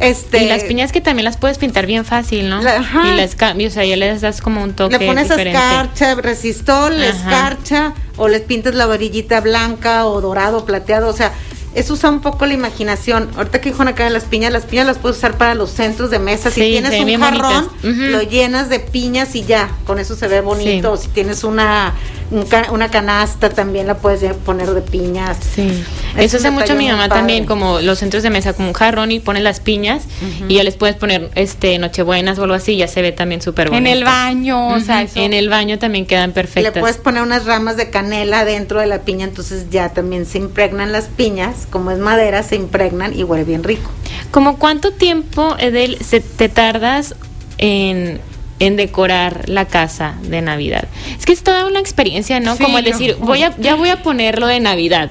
Este,
y las piñas que también las puedes pintar bien fácil, ¿no?
La- ajá.
y las cambias, o sea, ya les das como un toque
Le pones
diferente.
escarcha, resistol,
Ajá.
escarcha, o les pintas la varillita blanca o dorado, plateado, o sea, eso usa un poco la imaginación. Ahorita que dijo acá de las piñas, las piñas las puedes usar para los centros de mesa. Si tienes un jarrón, lo llenas de piñas y ya, con eso se ve bonito.
Sí.
Si tienes una, un ca- una canasta, también la puedes poner de piñas.
Sí.
Es
Eso hace mucho mi mamá
padre.
también, como los centros de mesa, como un jarrón y pones las piñas y ya les puedes poner este nochebuenas o algo así, ya se ve también súper
En
bonito.
el baño, o sea, eso.
En el baño también quedan
Le
perfectas.
puedes poner unas ramas de canela dentro de la piña, entonces ya también se impregnan las piñas, como es madera, se impregnan y huele bien rico.
¿Como cuánto tiempo, Edel, se, te tardas en, en decorar la casa de Navidad? Es que es toda una experiencia, ¿no?
Sí,
como el decir,
no.
voy a, ya voy a ponerlo de Navidad.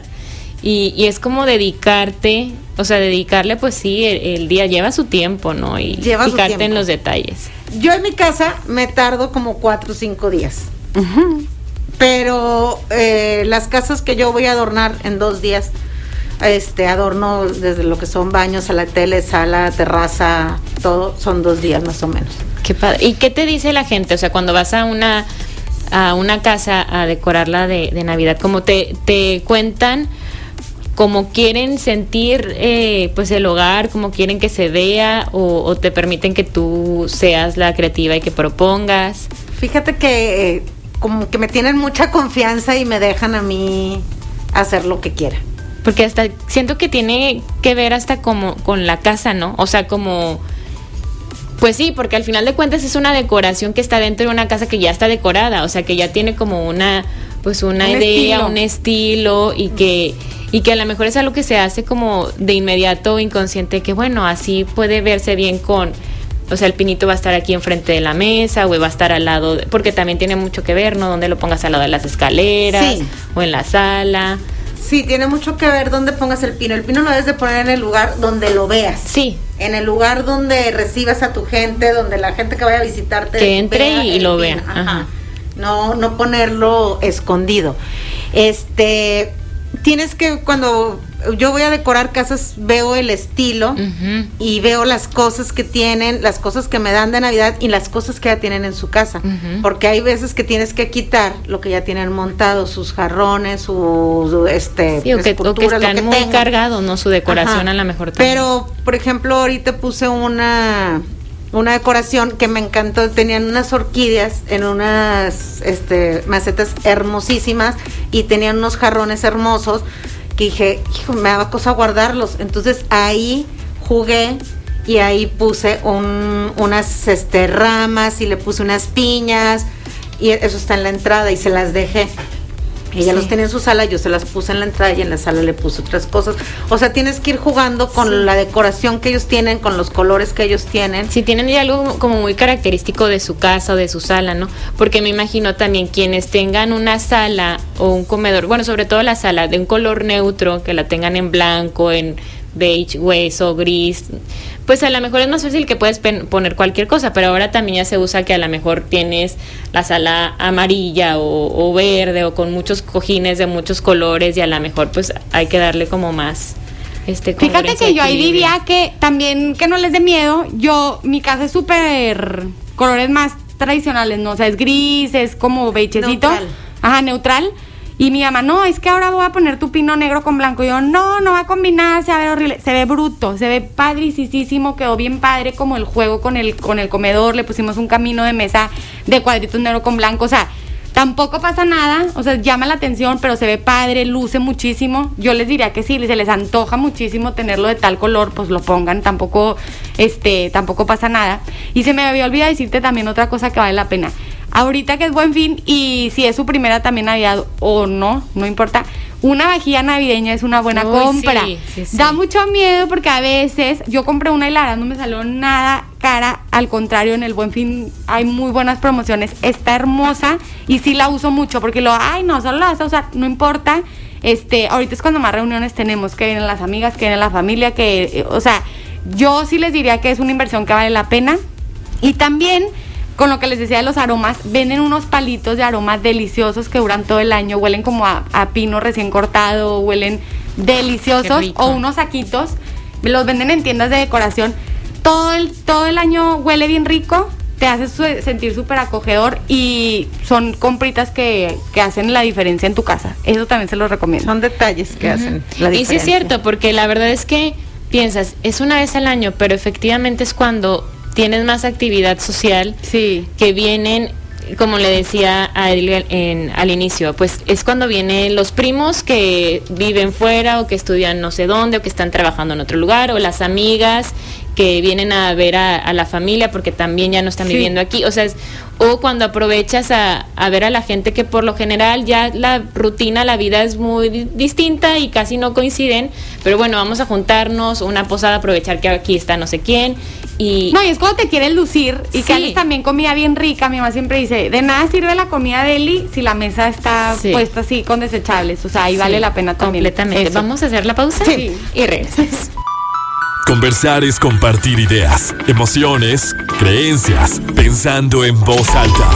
Y, y es como dedicarte, o sea, dedicarle, pues sí, el, el día lleva su tiempo, ¿no? Y
Lleva su
en los detalles.
Yo en mi casa me tardo como cuatro o cinco días. Pero eh, las casas que yo voy a adornar en dos días, este adorno desde lo que son baños a la tele, sala, terraza, todo, son dos días más o menos.
Qué padre. ¿Y qué te dice la gente? O sea, cuando vas a una a una casa a decorarla de, de Navidad, como te, te cuentan cómo quieren sentir eh, pues el hogar, cómo quieren que se vea o, o te permiten que tú seas la creativa y que propongas.
Fíjate que eh, como que me tienen mucha confianza y me dejan a mí hacer lo que quiera.
Porque hasta siento que tiene que ver hasta como con la casa, ¿no? O sea, como pues sí, porque al final de cuentas es una decoración que está dentro de una casa que ya está decorada, o sea, que ya tiene como una pues una
Un
idea,
estilo.
un estilo y que y que a lo mejor es algo que se hace como de inmediato inconsciente que bueno, así puede verse bien con o sea, el pinito va a estar aquí enfrente de la mesa o va a estar al lado, de- porque también tiene mucho que ver, ¿no? Donde lo pongas al lado de las escaleras
Sí.
o en la sala.
Sí, tiene mucho que ver dónde pongas el pino. El pino lo debes de poner en el lugar donde lo veas.
Sí,
En el lugar donde recibas a tu gente, donde la gente que vaya a visitarte
Que entre
vea
y lo vea,
Ajá.
ajá.
No, no ponerlo escondido. Este, tienes que cuando yo voy a decorar casas veo el estilo y veo las cosas que tienen, las cosas que me dan de Navidad y las cosas que ya tienen en su casa. Porque hay veces que tienes que quitar lo que ya tienen montado, sus jarrones, sus este
Sí, o que, o que
esculturas, lo
están
que
muy
tengan.
cargados, ¿no? Su decoración
Ajá.
a lo mejor también.
Pero, por ejemplo, ahorita puse una una decoración que me encantó, tenían unas orquídeas en unas este macetas hermosísimas y tenían unos jarrones hermosos que dije, hijo, me daba cosa guardarlos. Entonces ahí jugué y ahí puse un- unas este ramas y le puse unas piñas y eso está en la entrada y se las dejé. Ella
Sí.
los tenía en su sala, yo se las puse en la entrada y en la sala le puse otras cosas. O sea, tienes que ir jugando con la decoración que ellos tienen, con los colores que ellos tienen.
Si tienen ya algo como muy característico de su casa o de su sala, ¿no? Porque me imagino también quienes tengan una sala o un comedor, bueno, sobre todo la sala de un color neutro, que la tengan en blanco, en beige, hueso, gris, pues a lo mejor es más fácil que puedes pen- poner cualquier cosa, pero ahora también ya se usa que a lo mejor tienes la sala amarilla o, o verde o con muchos cojines de muchos colores y a lo mejor pues hay que darle como más este
Fíjate que yo ahí diría que también que no les dé miedo. Yo, mi casa es súper colores más tradicionales, ¿no? O sea, es gris, es como beigecito.
Neutral.
Ajá, neutral. Y mi mamá, no, es que ahora voy a poner tu pino negro con blanco. Y yo, no, no va a combinar, se va horrible. Se ve bruto, se ve padricísimo, quedó bien padre como el juego con el, con el comedor. Le pusimos un camino de mesa de cuadritos negro con blanco. O sea, Tampoco pasa nada, o sea, llama la atención, pero se ve padre, luce muchísimo. Yo les diría que sí, se les antoja muchísimo tenerlo de tal color, pues lo pongan, tampoco, este, tampoco pasa nada. Y se me había olvidado decirte también otra cosa que vale la pena. Ahorita que es buen fin y si es su primera también Navidad o no, no importa. Una vajilla navideña es una buena
Uy,
compra.
sí, sí, sí.
Da mucho miedo porque a veces yo compré una y la verdad no me salió nada cara. Al contrario, en el buen fin hay muy buenas promociones. Está hermosa y sí la uso mucho porque lo, ay, no, solo la vas a usar, no importa. Este, ahorita es cuando más reuniones tenemos, que vienen las amigas, que viene la familia, que, eh, o sea, yo sí les diría que es una inversión que vale la pena. Y también, con lo que les decía de los aromas, venden unos palitos de aromas deliciosos que duran todo el año, huelen como a, a pino recién cortado, huelen deliciosos, o unos saquitos, los venden en tiendas de decoración. Todo el, todo el año huele bien rico, te hace su- sentir súper acogedor y son compritas que, que hacen la diferencia en tu casa. Eso también se los recomiendo.
Son detalles que hacen la
Y sí
diferencia.
es cierto, porque la verdad es que piensas, es una vez al año, pero efectivamente es cuando tienes más actividad social
Sí.
que vienen, como le decía a él en- al inicio, pues es cuando vienen los primos que viven fuera o que estudian no sé dónde o que están trabajando en otro lugar o las amigas que vienen a ver a, a la familia porque también ya no están
Sí.
viviendo aquí. O sea, es- o cuando aprovechas a, a ver a la gente que por lo general ya la rutina, la vida es muy di- distinta y casi no coinciden, pero bueno, vamos a juntarnos, una posada, aprovechar que aquí está no sé quién y...
No, y es cuando te quieres lucir y
Sí.
que haces también comida bien rica. Mi mamá siempre dice, de nada sirve la comida de Eli si la mesa está
Sí.
puesta así con desechables. O sea, ahí
Sí,
vale la pena también.
Completamente.
eso.
Vamos a hacer la pausa
Sí.
y regresamos.
Conversar es compartir ideas, emociones, creencias, pensando en voz alta.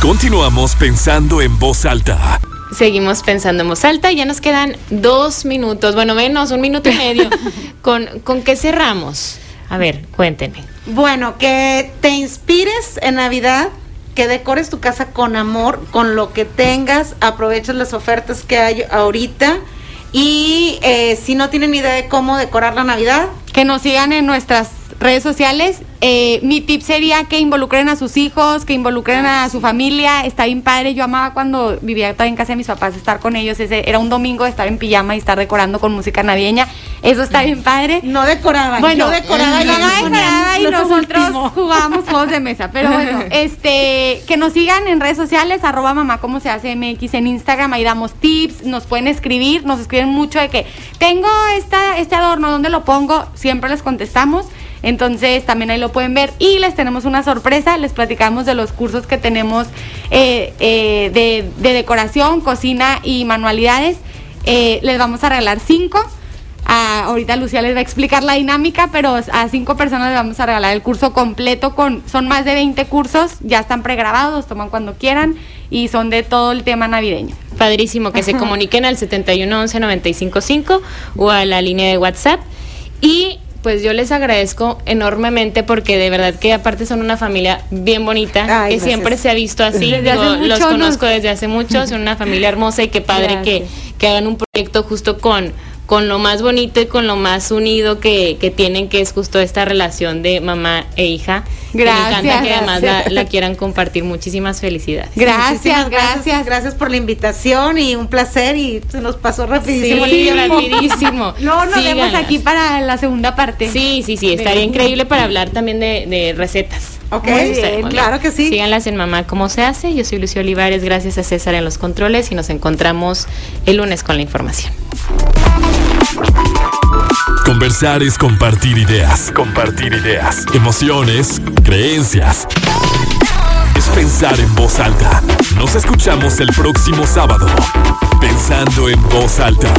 Continuamos pensando en voz alta.
Seguimos pensando en voz alta y ya nos quedan dos minutos, bueno, menos, un minuto y medio. ¿Con, ¿Con qué cerramos? A ver, cuéntenme.
Bueno, que te inspires en Navidad, que decores tu casa con amor, con lo que tengas, aproveches las ofertas que hay ahorita y eh, si no tienen idea de cómo decorar la Navidad,
Que nos sigan en nuestras redes sociales. Eh, mi tip sería que involucren a sus hijos, que involucren a su familia. Está bien padre. Yo amaba cuando vivía en casa de mis papás estar con ellos. Ese era un domingo de estar en pijama y estar decorando con música navideña. Eso está bien padre.
no decoraban.
Bueno,
yo decoraba y
mi mamá
ellos ponían
decoraba y nosotros
último.
jugábamos juegos de mesa. Pero bueno, este, que nos sigan en redes sociales, arroba mamá como se hace MX en Instagram, ahí damos tips, nos pueden escribir, nos escriben mucho de que tengo esta, este adorno, ¿dónde lo pongo? Siempre les contestamos. Entonces también ahí lo pueden ver y les tenemos una sorpresa, les platicamos de los cursos que tenemos eh, eh, de, de decoración, cocina y manualidades. Eh, les vamos a regalar cinco. Ah, ahorita Lucía les va a explicar la dinámica, pero a cinco personas les vamos a regalar el curso completo con, son más de 20 cursos, ya están pregrabados, toman cuando quieran y son de todo el tema navideño.
Padrísimo que se comuniquen al 71 11 955 o a la línea de WhatsApp. Y pues yo les agradezco enormemente porque de verdad que aparte son una familia bien bonita,
Ay,
que
gracias.
siempre se ha visto así. Digo, los conozco desde hace mucho, son una familia hermosa y qué padre que, que hagan un proyecto justo con con lo más bonito y con lo más unido que, que tienen, que es justo esta relación de mamá e hija.
Gracias,
Me encanta que además la, quieran compartir. Muchísimas felicidades.
Gracias,
Muchísimas
gracias.
Gracias por la invitación y un placer y se nos pasó rapidísimo
Sí, rapidísimo.
No, nos vemos
Síganlas.
aquí para la segunda parte.
Sí, sí, sí, estaría increíble para hablar también de, de recetas.
Ok, bien, claro que sí.
Síganlas en Mamá Cómo Se Hace. Yo soy Lucio Olivares, gracias a César en los controles y nos encontramos el lunes con la información.
Conversar es compartir ideas, compartir ideas, emociones, creencias. Es pensar en voz alta. Nos escuchamos el próximo sábado. Pensando en voz alta.